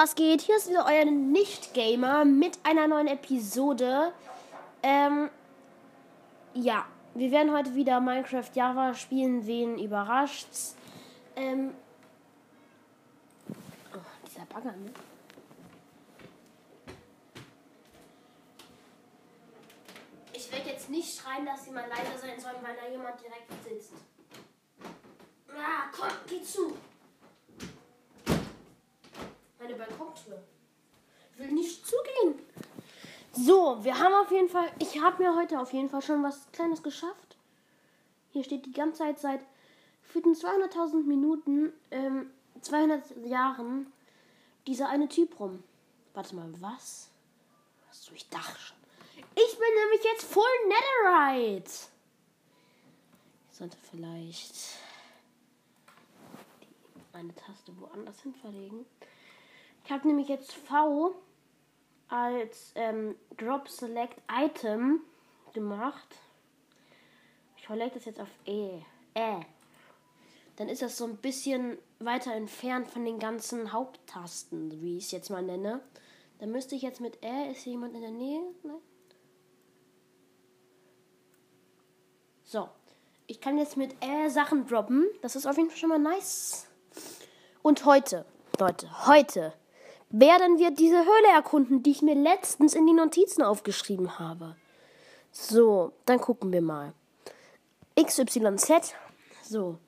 was geht? Hier ist wieder euer Nicht-Gamer mit einer neuen Episode. Ähm, ja, wir werden heute wieder Minecraft Java spielen. Wen überrascht's? Ähm, oh, dieser Bagger, ne? Ich werde jetzt nicht schreien, dass sie mal leiser sein sollen, weil da jemand direkt sitzt. Ah, komm, geh zu. Meine Balkontür. Will nicht zugehen. So, wir haben auf jeden Fall. Ich habe mir heute auf jeden Fall schon was Kleines geschafft. Hier steht die ganze Zeit seit den 200.000 Minuten, ähm, 200 Jahren dieser eine Typ rum. Warte mal, was? Was ich dachte schon. Ich bin nämlich jetzt Full Netherite. Ich sollte vielleicht die, meine Taste woanders hin verlegen. Ich habe nämlich jetzt V als ähm, Drop Select Item gemacht. Ich verlege das jetzt auf E. Äh. Dann ist das so ein bisschen weiter entfernt von den ganzen Haupttasten, wie ich es jetzt mal nenne. Dann müsste ich jetzt mit Ä. Ist hier jemand in der Nähe? Nein. So. Ich kann jetzt mit Ä Sachen droppen. Das ist auf jeden Fall schon mal nice. Und heute, Leute, heute werden wir diese Höhle erkunden, die ich mir letztens in die Notizen aufgeschrieben habe. So, dann gucken wir mal. XYZ. So,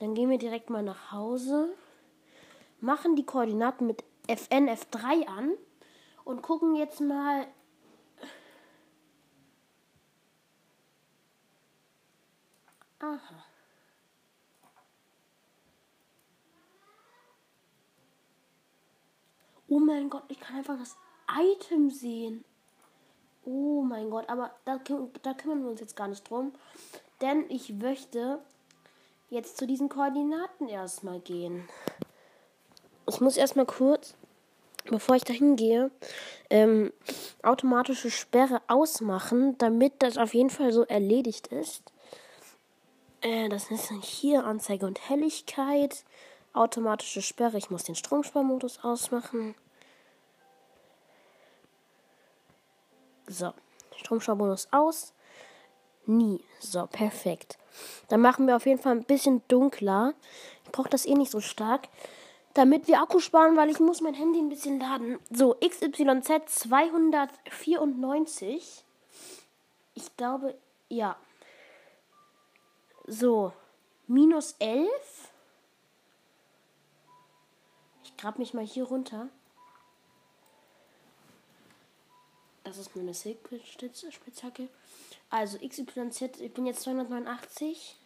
dann gehen wir direkt mal nach Hause, machen die Koordinaten mit FN F3 an und gucken jetzt mal. Aha. Oh mein Gott, ich kann einfach das Item sehen. Oh mein Gott, aber da, da kümmern wir uns jetzt gar nicht drum. Denn ich möchte jetzt zu diesen Koordinaten erstmal gehen. Ich muss erstmal kurz, bevor ich dahin gehe, ähm, automatische Sperre ausmachen, damit das auf jeden Fall so erledigt ist. Äh, das ist hier Anzeige und Helligkeit. Automatische Sperre. Ich muss den Stromsparmodus ausmachen. So. Stromsparmodus aus. Nie. So, perfekt. Dann machen wir auf jeden Fall ein bisschen dunkler. Ich brauche das eh nicht so stark. Damit wir Akku sparen, weil ich muss mein Handy ein bisschen laden. So, XYZ 294. Ich glaube, ja. So, minus 11. grab mich mal hier runter. Das ist nur eine Silk-Spitzhacke. Also XYZ, ich bin jetzt 289.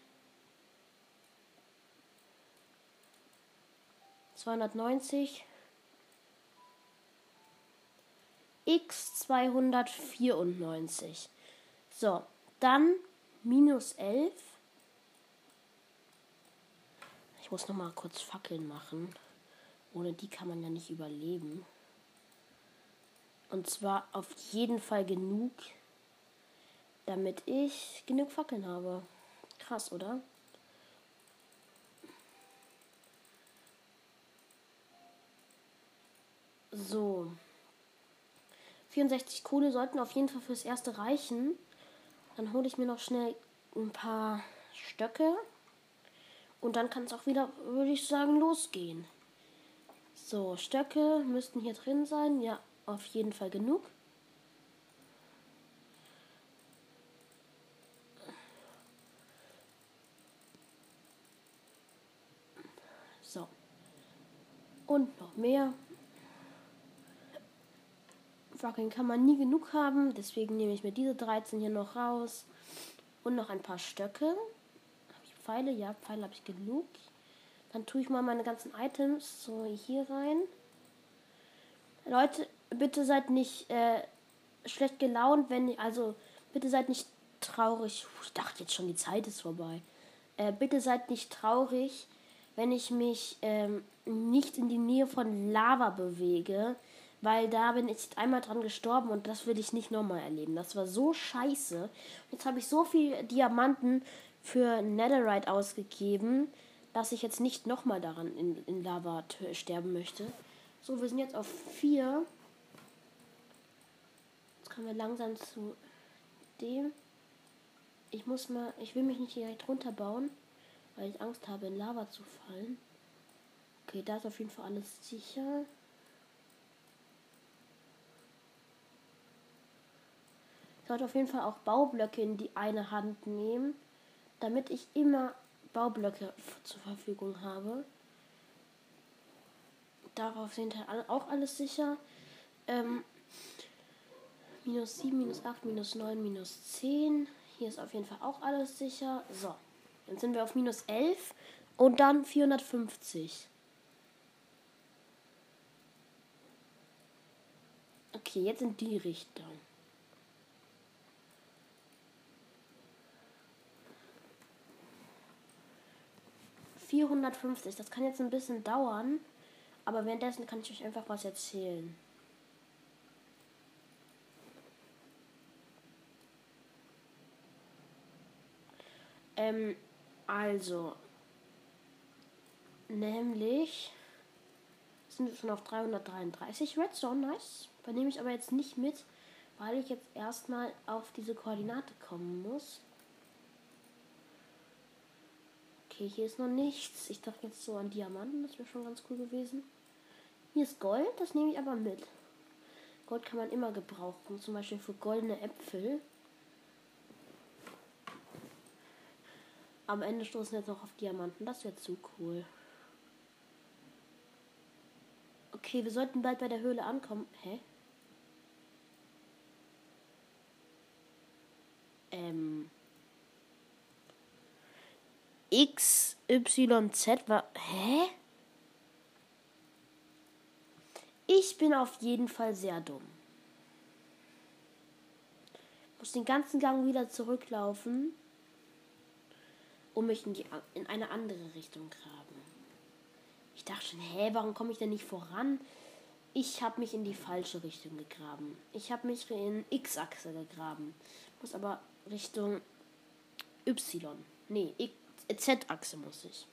290. X 294. So, dann minus 11. Ich muss noch mal kurz Fackeln machen. Ohne die kann man ja nicht überleben. Und zwar auf jeden Fall genug, damit ich genug Fackeln habe. Krass, oder? So. 64 Kohle sollten auf jeden Fall fürs erste reichen. Dann hole ich mir noch schnell ein paar Stöcke. Und dann kann es auch wieder, würde ich sagen, losgehen. So, Stöcke müssten hier drin sein. Ja, auf jeden Fall genug. So. Und noch mehr. Fackeln kann man nie genug haben. Deswegen nehme ich mir diese 13 hier noch raus. Und noch ein paar Stöcke. Habe ich Pfeile? Ja, Pfeile habe ich genug. Dann tue ich mal meine ganzen Items so hier rein. Leute, bitte seid nicht äh, schlecht gelaunt, wenn also bitte seid nicht traurig. Ich dachte jetzt schon, die Zeit ist vorbei. Äh, bitte seid nicht traurig, wenn ich mich ähm, nicht in die Nähe von Lava bewege, weil da bin ich einmal dran gestorben und das will ich nicht nochmal erleben. Das war so scheiße. Jetzt habe ich so viel Diamanten für Netherite ausgegeben dass ich jetzt nicht nochmal daran in, in Lava sterben möchte. So, wir sind jetzt auf 4. Jetzt kommen wir langsam zu dem. Ich muss mal, ich will mich nicht direkt runterbauen, weil ich Angst habe, in Lava zu fallen. Okay, da ist auf jeden Fall alles sicher. Ich sollte auf jeden Fall auch Baublöcke in die eine Hand nehmen, damit ich immer Baublöcke zur Verfügung habe. Darauf sind halt auch alles sicher. Ähm, minus 7, minus 8, minus 9, minus 10. Hier ist auf jeden Fall auch alles sicher. So, dann sind wir auf minus 11 und dann 450. Okay, jetzt in die Richtung. Vierhundertfünfzig. Das kann jetzt ein bisschen dauern, aber währenddessen kann ich euch einfach was erzählen. Ähm, also, nämlich sind wir schon auf 333 Redstone, nice. Da nehme ich aber jetzt nicht mit, weil ich jetzt erstmal auf diese Koordinate kommen muss. Okay, hier ist noch nichts. Ich dachte jetzt so an Diamanten, das wäre schon ganz cool gewesen. Hier ist Gold, das nehme ich aber mit. Gold kann man immer gebrauchen, zum Beispiel für goldene Äpfel. Am Ende stoßen jetzt noch auf Diamanten. Das wäre zu cool. Okay, wir sollten bald bei der Höhle ankommen. Hä? Ähm. X, Y, Z war. Hä? Ich bin auf jeden Fall sehr dumm. Muss den ganzen Gang wieder zurücklaufen und mich in, die, in eine andere Richtung graben. Ich dachte schon, hä, warum komme ich denn nicht voran? Ich habe mich in die falsche Richtung gegraben. Ich habe mich in X-Achse gegraben. Muss aber Richtung Y. Nee, Z-Achse muss ich.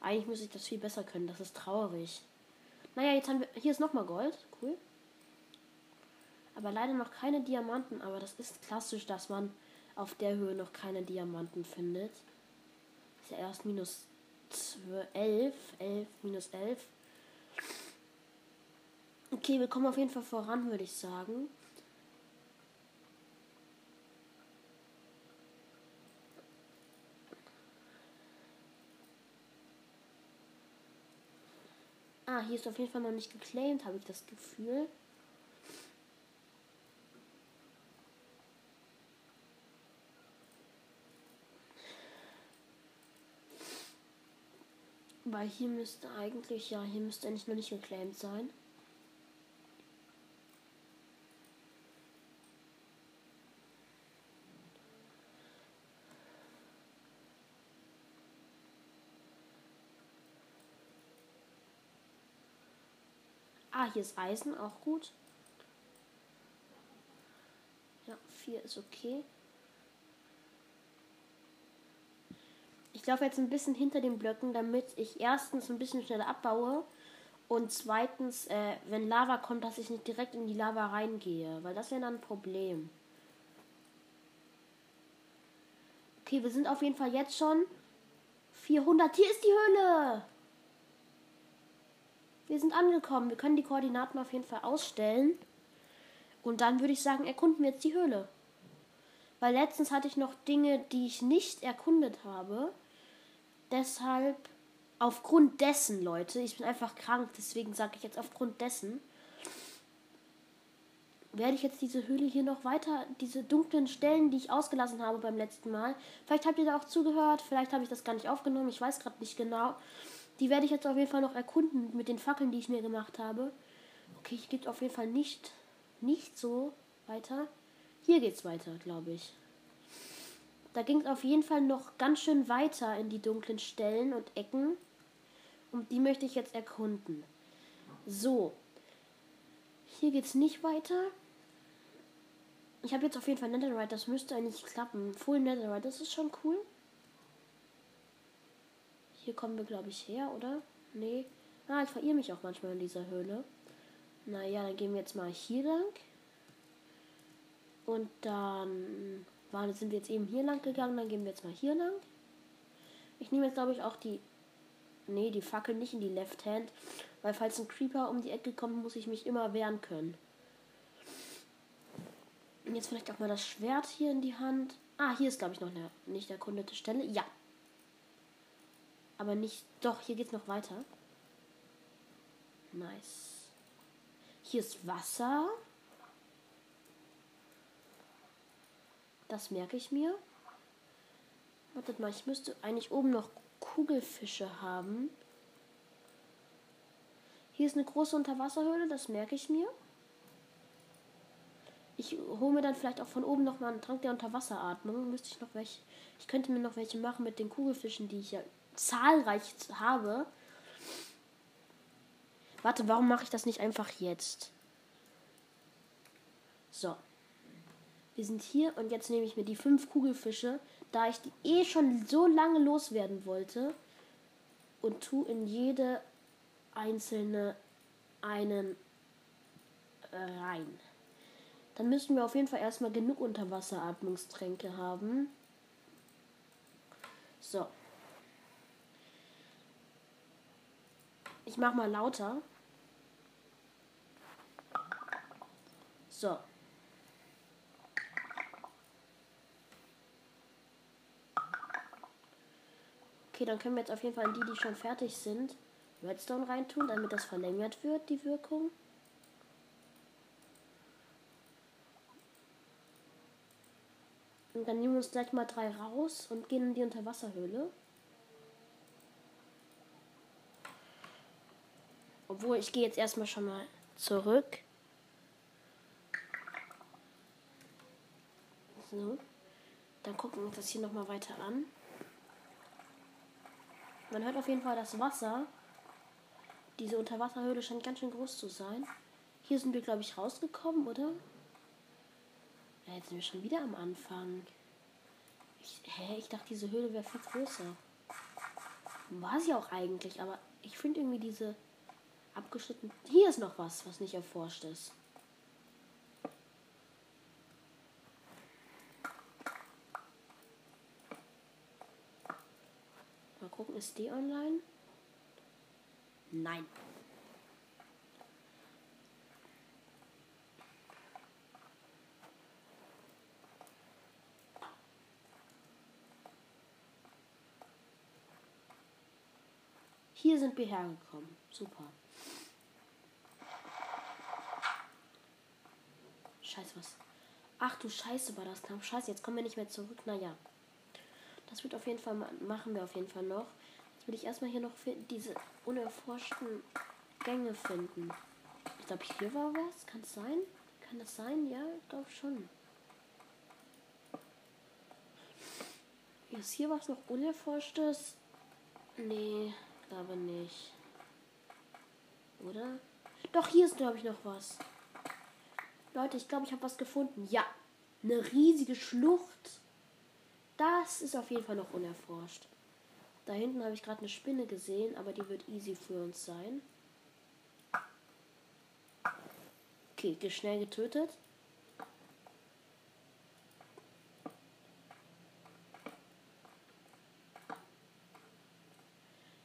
Eigentlich muss ich das viel besser können. Das ist traurig. Naja, jetzt haben wir. Hier ist nochmal Gold. Cool. Aber leider noch keine Diamanten. Aber das ist klassisch, dass man auf der Höhe noch keine Diamanten findet. Ist ja erst minus 11. 11, minus 11. Okay, wir kommen auf jeden Fall voran, würde ich sagen. Ah, hier ist auf jeden Fall noch nicht geclaimed, habe ich das Gefühl. Weil hier müsste eigentlich, ja, hier müsste eigentlich noch nicht geclaimed sein. Ah, hier ist Eisen, auch gut. Ja, 4 ist okay. Ich laufe jetzt ein bisschen hinter den Blöcken, damit ich erstens ein bisschen schneller abbaue und zweitens, äh, wenn Lava kommt, dass ich nicht direkt in die Lava reingehe, weil das wäre dann ein Problem. Okay, wir sind auf jeden Fall jetzt schon 400. Hier ist die Höhle. Wir sind angekommen. Wir können die Koordinaten auf jeden Fall ausstellen. Und dann würde ich sagen, erkunden wir jetzt die Höhle. Weil letztens hatte ich noch Dinge, die ich nicht erkundet habe. Deshalb, aufgrund dessen, Leute, ich bin einfach krank, deswegen sage ich jetzt aufgrund dessen, werde ich jetzt diese Höhle hier noch weiter, diese dunklen Stellen, die ich ausgelassen habe beim letzten Mal. Vielleicht habt ihr da auch zugehört, vielleicht habe ich das gar nicht aufgenommen, ich weiß gerade nicht genau. Die werde ich jetzt auf jeden Fall noch erkunden mit den Fackeln, die ich mir gemacht habe. Okay, ich geht auf jeden Fall nicht, nicht so weiter. Hier geht's weiter, glaube ich. Da ging es auf jeden Fall noch ganz schön weiter in die dunklen Stellen und Ecken. Und die möchte ich jetzt erkunden. So. Hier geht es nicht weiter. Ich habe jetzt auf jeden Fall Netherite. Das müsste eigentlich klappen. Full Netherite. Das ist schon cool. Hier kommen wir, glaube ich, her, oder? Nee. Ah, ich verirre mich auch manchmal in dieser Höhle. Naja, dann gehen wir jetzt mal hier lang. Und dann waren, sind wir jetzt eben hier lang gegangen. Dann gehen wir jetzt mal hier lang. Ich nehme jetzt, glaube ich, auch die. Nee, die Fackel nicht in die Left Hand. Weil falls ein Creeper um die Ecke kommt, muss ich mich immer wehren können. Und jetzt vielleicht auch mal das Schwert hier in die Hand. Ah, hier ist, glaube ich, noch eine nicht erkundete Stelle. Ja. Aber nicht. Doch, hier geht es noch weiter. Nice. Hier ist Wasser. Das merke ich mir. Wartet mal, ich müsste eigentlich oben noch Kugelfische haben. Hier ist eine große Unterwasserhöhle, das merke ich mir. Ich hole mir dann vielleicht auch von oben noch mal einen Trank der Unterwasseratmung. Müsste ich noch welche. Ich könnte mir noch welche machen mit den Kugelfischen, die ich ja zahlreich habe. Warte, warum mache ich das nicht einfach jetzt? So. Wir sind hier und jetzt nehme ich mir die fünf Kugelfische, da ich die eh schon so lange loswerden wollte. Und tu in jede einzelne einen rein. Dann müssen wir auf jeden Fall erstmal genug Unterwasseratmungstränke haben. So. Ich mach mal lauter. So. Okay, dann können wir jetzt auf jeden Fall in die, die schon fertig sind, Redstone reintun, damit das verlängert wird, die Wirkung. Und dann nehmen wir uns gleich mal drei raus und gehen in die Unterwasserhöhle. Obwohl, ich gehe jetzt erstmal schon mal zurück. So. Dann gucken wir uns das hier nochmal weiter an. Man hört auf jeden Fall das Wasser. Diese Unterwasserhöhle scheint ganz schön groß zu sein. Hier sind wir, glaube ich, rausgekommen, oder? Ja, jetzt sind wir schon wieder am Anfang. Ich, hä, ich dachte, diese Höhle wäre viel größer. War sie auch eigentlich, aber ich finde irgendwie diese abgeschnitten. Hier ist noch was, was nicht erforscht ist. Mal gucken, ist die online? Nein. Hier sind wir hergekommen. Super. Scheiße, was? Ach du Scheiße, war das knapp. Scheiße, jetzt kommen wir nicht mehr zurück. Naja. Das wird auf jeden Fall machen wir auf jeden Fall noch. Jetzt will ich erstmal hier noch diese unerforschten Gänge finden. Ich glaube, hier war was. Kann es sein? Kann das sein? Ja, ich glaube schon. Ist hier was noch unerforschtes? Nee, glaube nicht. Oder? Doch, hier ist, glaube ich, noch was. Leute, ich glaube, ich habe was gefunden. Ja, eine riesige Schlucht. Das ist auf jeden Fall noch unerforscht. Da hinten habe ich gerade eine Spinne gesehen, aber die wird easy für uns sein. Okay, schnell getötet.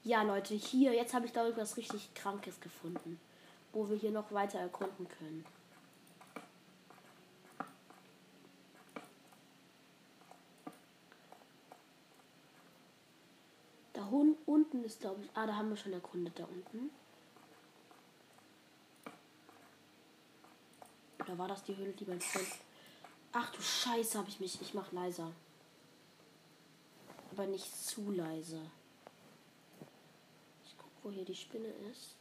Ja, Leute, hier, jetzt habe ich da irgendwas richtig Krankes gefunden, wo wir hier noch weiter erkunden können. Da unten ist, glaube ich, ah, da haben wir schon erkundet, da unten. Oder war das die Höhle, die Freund... Ach du Scheiße, habe ich mich... Ich mach leiser. Aber nicht zu leise wo hier die Spinne ist.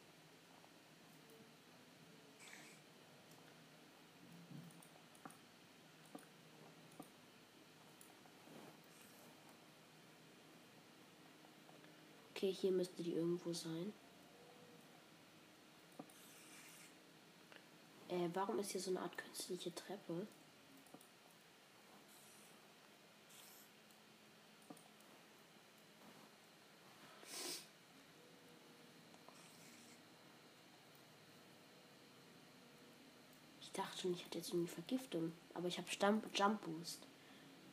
Okay, hier müsste die irgendwo sein. Äh, warum ist hier so eine Art künstliche Treppe? Ich dachte schon, ich hätte jetzt irgendwie Vergiftung. Aber ich habe Jump Boost.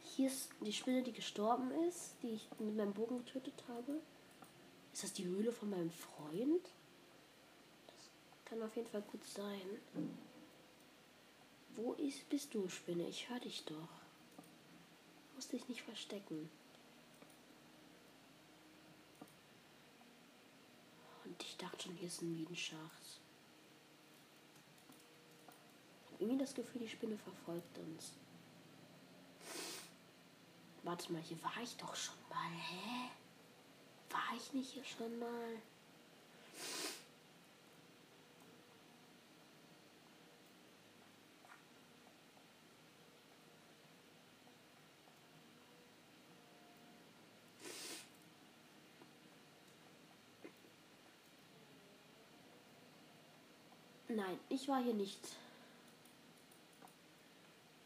Hier ist die Spinne, die gestorben ist, die ich mit meinem Bogen getötet habe. Ist das die Höhle von meinem Freund? Das kann auf jeden Fall gut sein. Wo ist, bist du, Spinne? Ich höre dich doch. Du musst dich nicht verstecken. Und ich dachte schon, hier ist ein Minenschacht. Irgendwie das Gefühl, die Spinne verfolgt uns. Warte mal, hier war ich doch schon mal. Hä? War ich nicht hier schon mal? Nein, ich war hier nicht.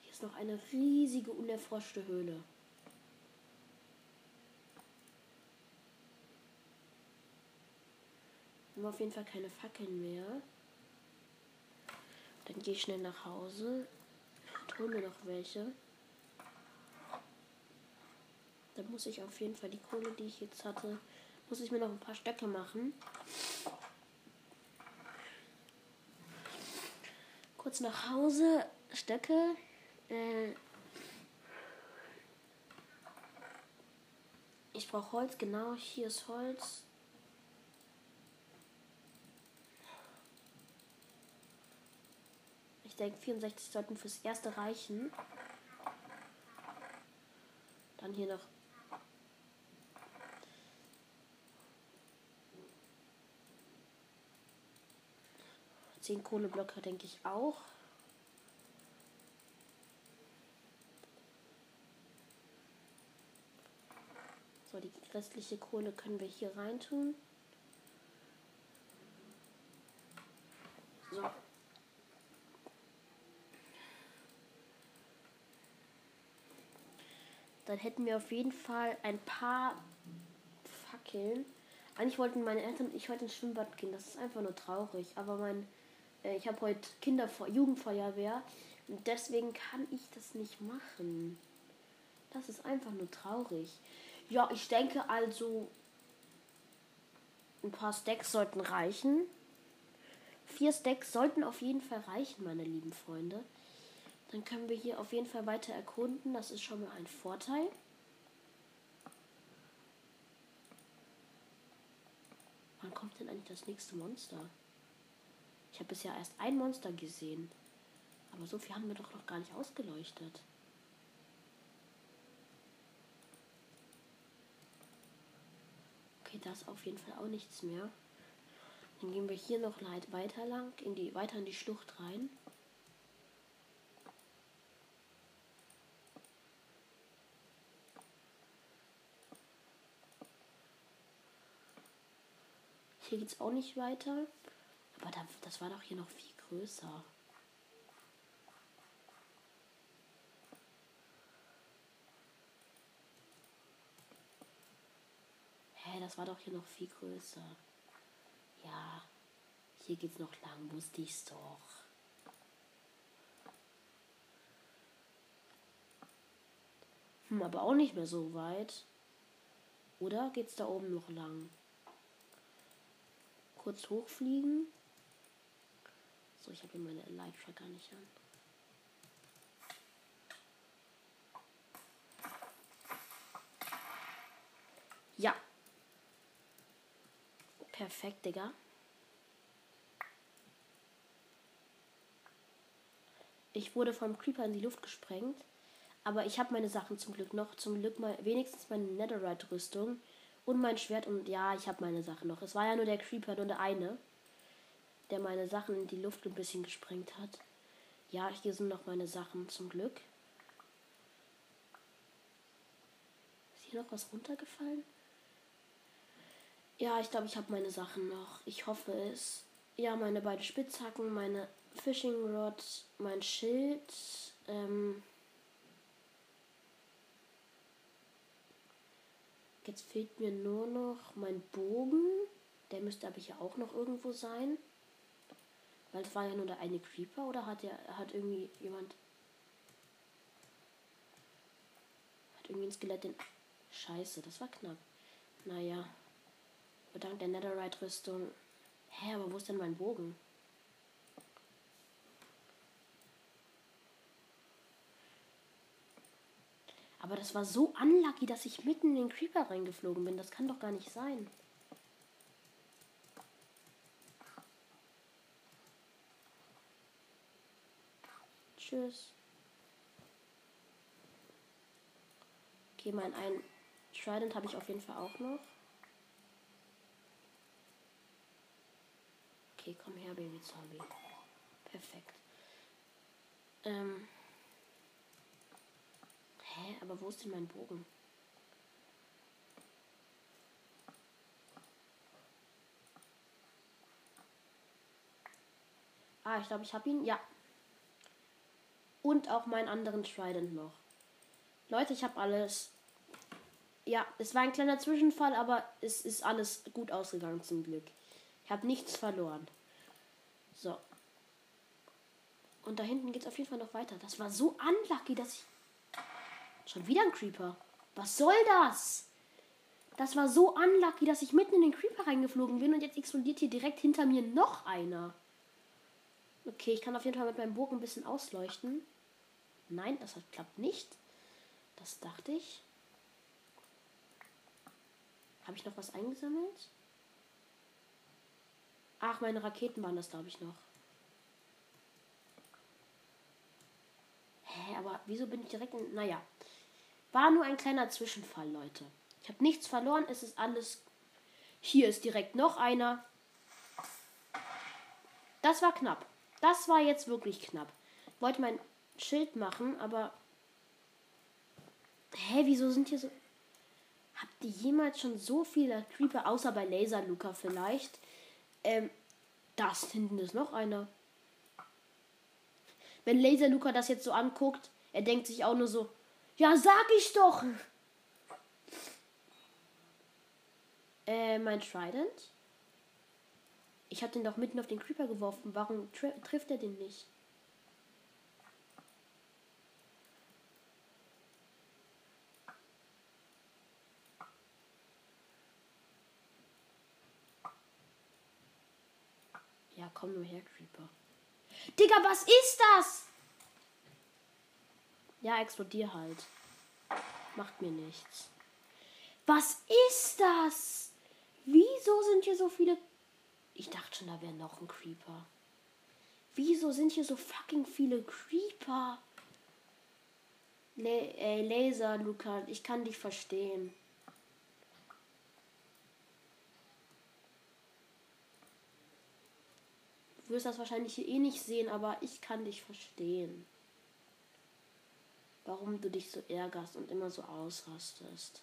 Hier ist noch eine riesige, unerforschte Höhle. Haben auf jeden Fall keine Fackeln mehr. Dann gehe ich schnell nach Hause und hole mir noch welche. Dann muss ich auf jeden Fall die Kohle, die ich jetzt hatte, muss ich mir noch ein paar Stöcke machen. Kurz nach Hause, Stöcke. Äh ich brauche Holz, genau, hier ist Holz. Denke, 64 sollten fürs erste reichen. Dann hier noch. Zehn Kohleblöcke, denke ich auch. So, die restliche Kohle können wir hier reintun. So. Dann hätten wir auf jeden Fall ein paar Fackeln. Eigentlich wollten meine Eltern und ich heute ins Schwimmbad gehen. Das ist einfach nur traurig. Aber mein, äh, ich habe heute Kinder Jugendfeuerwehr und deswegen kann ich das nicht machen. Das ist einfach nur traurig. Ja, ich denke also, ein paar Stacks sollten reichen. Vier Stacks sollten auf jeden Fall reichen, meine lieben Freunde. Dann können wir hier auf jeden Fall weiter erkunden. Das ist schon mal ein Vorteil. Wann kommt denn eigentlich das nächste Monster? Ich habe bisher erst ein Monster gesehen. Aber so viel haben wir doch noch gar nicht ausgeleuchtet. Okay, da ist auf jeden Fall auch nichts mehr. Dann gehen wir hier noch weiter lang, in die, weiter in die Schlucht rein. Hier geht es auch nicht weiter. Aber da, das war doch hier noch viel größer. Hä, das war doch hier noch viel größer. Ja, hier geht's noch lang, wusste ich's doch. Hm, aber auch nicht mehr so weit. Oder geht's da oben noch lang? Kurz hochfliegen. So, ich habe hier meine Elytra gar nicht an. Ja. Perfekt, Digga. Ich wurde vom Creeper in die Luft gesprengt. Aber ich habe meine Sachen zum Glück noch. Zum Glück mal wenigstens meine Netherite-Rüstung. Und mein Schwert und ja, ich habe meine Sachen noch. Es war ja nur der Creeper, nur der eine, der meine Sachen in die Luft ein bisschen gesprengt hat. Ja, hier sind noch meine Sachen zum Glück. Ist hier noch was runtergefallen? Ja, ich glaube, ich habe meine Sachen noch. Ich hoffe es. Ja, meine beiden Spitzhacken, meine Fishing Rod, mein Schild. Ähm, Jetzt fehlt mir nur noch mein Bogen. Der müsste aber hier auch noch irgendwo sein. Weil es war ja nur der eine Creeper oder hat der hat irgendwie jemand hat irgendwie ein Skelett den Scheiße, das war knapp. Naja. Bedankt der Netherite-Rüstung. Hä, aber wo ist denn mein Bogen? Aber das war so unlucky, dass ich mitten in den Creeper reingeflogen bin. Das kann doch gar nicht sein. Tschüss. Okay, mein ein Trident habe ich auf jeden Fall auch noch. Okay, komm her, Baby Zombie. Perfekt. Ähm. Hä, aber wo ist denn mein Bogen? Ah, ich glaube, ich habe ihn. Ja. Und auch meinen anderen Trident noch. Leute, ich habe alles. Ja, es war ein kleiner Zwischenfall, aber es ist alles gut ausgegangen zum Glück. Ich habe nichts verloren. So. Und da hinten geht es auf jeden Fall noch weiter. Das war so unlucky, dass ich Schon wieder ein Creeper. Was soll das? Das war so unlucky, dass ich mitten in den Creeper reingeflogen bin und jetzt explodiert hier direkt hinter mir noch einer. Okay, ich kann auf jeden Fall mit meinem Bogen ein bisschen ausleuchten. Nein, das klappt nicht. Das dachte ich. Habe ich noch was eingesammelt? Ach, meine Raketen waren das, glaube ich, noch. Hä, aber wieso bin ich direkt in. Naja. War nur ein kleiner Zwischenfall, Leute. Ich habe nichts verloren, es ist alles. Hier ist direkt noch einer. Das war knapp. Das war jetzt wirklich knapp. Wollte mein Schild machen, aber. Hä, wieso sind hier so. Habt ihr jemals schon so viele Creeper, außer bei Laser Luca vielleicht? Ähm, das hinten ist noch einer. Wenn Laser Luca das jetzt so anguckt, er denkt sich auch nur so, ja, sag ich doch. Äh, mein Trident? Ich habe den doch mitten auf den Creeper geworfen. Warum tri trifft er den nicht? Ja, komm nur her, Creeper. Digga, was ist das? Ja, explodier halt. Macht mir nichts. Was ist das? Wieso sind hier so viele. Ich dachte schon, da wäre noch ein Creeper. Wieso sind hier so fucking viele Creeper? La ey, Laser, Luca, ich kann dich verstehen. Du wirst das wahrscheinlich eh nicht sehen, aber ich kann dich verstehen warum du dich so ärgerst und immer so ausrastest.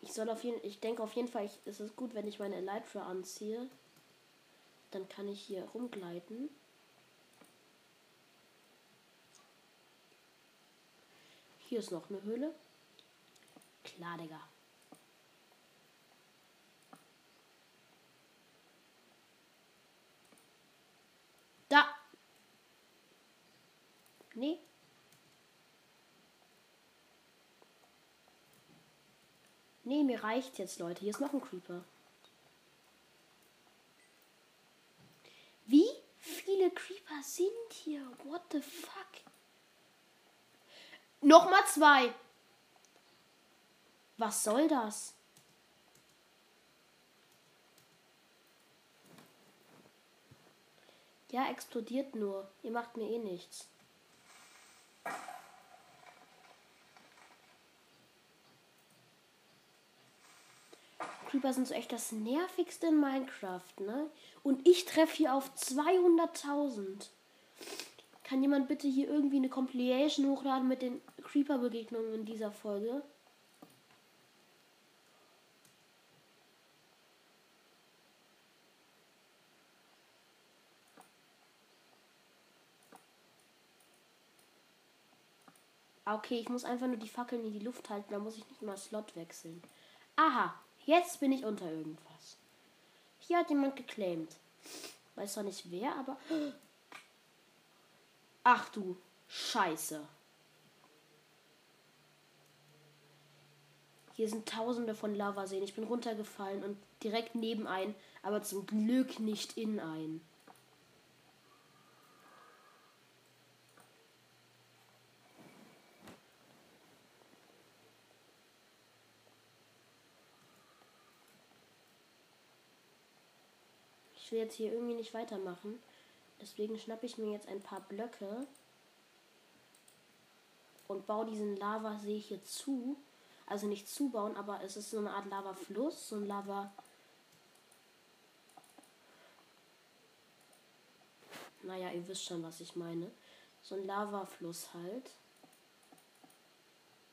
Ich soll auf jeden ich denke auf jeden Fall, ich, es ist gut, wenn ich meine Elytra anziehe. Dann kann ich hier rumgleiten. Hier ist noch eine Höhle. Klar, Digga. Da. Nee. Nee, mir reicht jetzt, Leute. Hier ist noch ein Creeper. Wie viele Creeper sind hier? What the fuck? Nochmal zwei. Was soll das? Ja, explodiert nur. Ihr macht mir eh nichts. Creeper sind so echt das nervigste in Minecraft, ne? Und ich treffe hier auf 200.000. Kann jemand bitte hier irgendwie eine Compilation hochladen mit den Creeper-Begegnungen in dieser Folge? Ah, okay, ich muss einfach nur die Fackeln in die Luft halten, da muss ich nicht mal Slot wechseln. Aha, jetzt bin ich unter irgendwas. Hier hat jemand geclaimed. Weiß zwar nicht wer, aber. Ach du Scheiße. Hier sind tausende von Lavaseen. Ich bin runtergefallen und direkt neben ein, aber zum Glück nicht in ein. Will jetzt hier irgendwie nicht weitermachen. Deswegen schnappe ich mir jetzt ein paar Blöcke und baue diesen Lavasee hier zu. Also nicht zubauen, aber es ist so eine Art Lavafluss, so ein Lava. Naja, ihr wisst schon, was ich meine. So ein Lavafluss halt.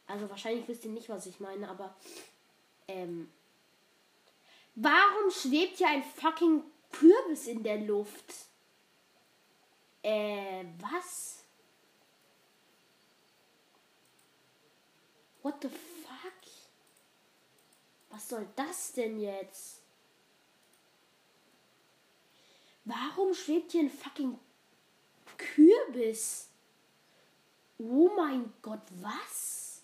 Also wahrscheinlich wisst ihr nicht, was ich meine, aber ähm, warum schwebt hier ein fucking Kürbis in der Luft? Äh, was? What the fuck? Was soll das denn jetzt? Warum schwebt hier ein fucking Kürbis? Oh mein Gott, was?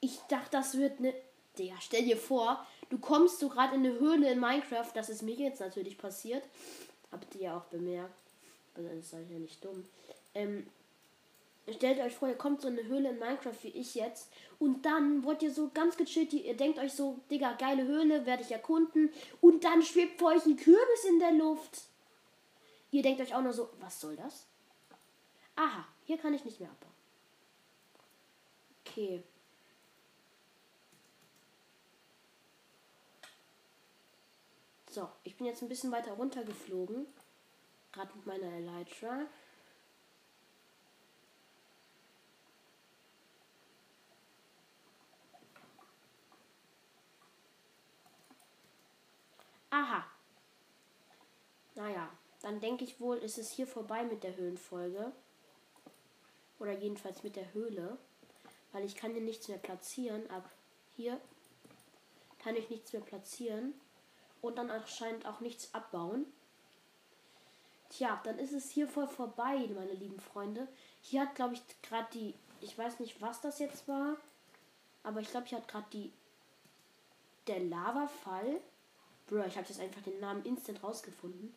Ich dachte, das wird eine. Digga, stell dir vor, du kommst so gerade in eine Höhle in Minecraft. Das ist mir jetzt natürlich passiert. Habt ihr ja auch bemerkt. Also, das ist halt ja nicht dumm. Ähm, stellt euch vor, ihr kommt so in eine Höhle in Minecraft wie ich jetzt. Und dann wollt ihr so ganz gechillt, ihr denkt euch so, Digga, geile Höhle, werde ich erkunden. Und dann schwebt vor euch ein Kürbis in der Luft. Ihr denkt euch auch nur so, was soll das? Aha, hier kann ich nicht mehr abbauen. Okay. So, ich bin jetzt ein bisschen weiter runter geflogen. Gerade mit meiner Elytra. Aha. Naja, dann denke ich wohl, ist es hier vorbei mit der Höhlenfolge. Oder jedenfalls mit der Höhle. Weil ich kann hier nichts mehr platzieren. Ab hier kann ich nichts mehr platzieren. Und dann anscheinend auch nichts abbauen. Tja, dann ist es hier voll vorbei, meine lieben Freunde. Hier hat, glaube ich, gerade die. Ich weiß nicht, was das jetzt war. Aber ich glaube, hier hat gerade die. Der Lavafall. Bro, ich habe jetzt einfach den Namen instant rausgefunden.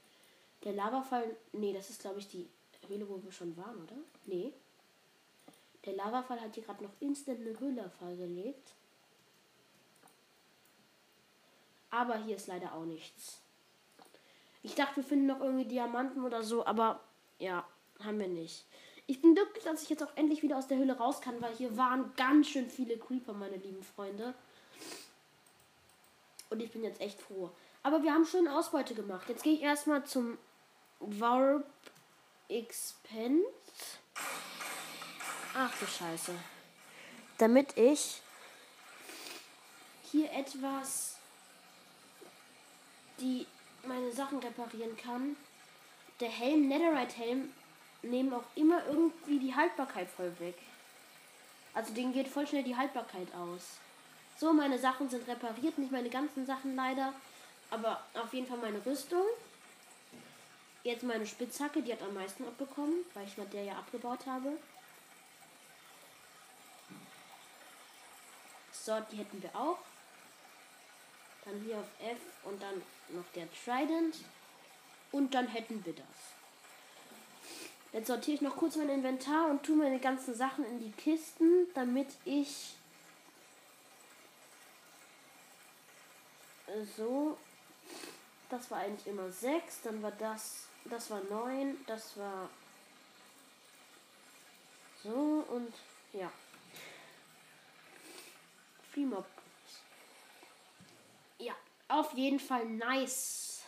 Der Lavafall. Nee, das ist, glaube ich, die Höhle, wo wir schon waren, oder? Nee. Der Lavafall hat hier gerade noch instant eine Höhle gelegt. Aber hier ist leider auch nichts. Ich dachte, wir finden noch irgendwie Diamanten oder so, aber ja, haben wir nicht. Ich bin glücklich, dass ich jetzt auch endlich wieder aus der Höhle raus kann, weil hier waren ganz schön viele Creeper, meine lieben Freunde. Und ich bin jetzt echt froh. Aber wir haben schön Ausbeute gemacht. Jetzt gehe ich erstmal zum Warp Expand. Ach du Scheiße. Damit ich hier etwas die meine Sachen reparieren kann. Der Helm, Netherite Helm, nehmen auch immer irgendwie die Haltbarkeit voll weg. Also denen geht voll schnell die Haltbarkeit aus. So, meine Sachen sind repariert, nicht meine ganzen Sachen leider, aber auf jeden Fall meine Rüstung. Jetzt meine Spitzhacke, die hat am meisten abbekommen, weil ich mit der ja abgebaut habe. So, die hätten wir auch. Dann hier auf F und dann noch der Trident. Und dann hätten wir das. Jetzt sortiere ich noch kurz mein Inventar und tue meine ganzen Sachen in die Kisten, damit ich so. Das war eigentlich immer 6, dann war das, das war 9, das war so und ja. Freemob auf jeden Fall nice.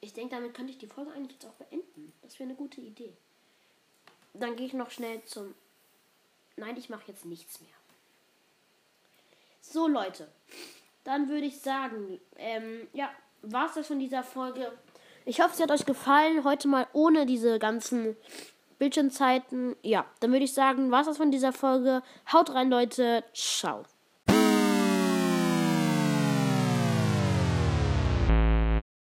Ich denke, damit könnte ich die Folge eigentlich jetzt auch beenden. Das wäre eine gute Idee. Dann gehe ich noch schnell zum. Nein, ich mache jetzt nichts mehr. So, Leute. Dann würde ich sagen, ähm, ja, war es das von dieser Folge. Ich hoffe, es hat euch gefallen. Heute mal ohne diese ganzen Bildschirmzeiten. Ja, dann würde ich sagen, was das von dieser Folge. Haut rein, Leute. Ciao.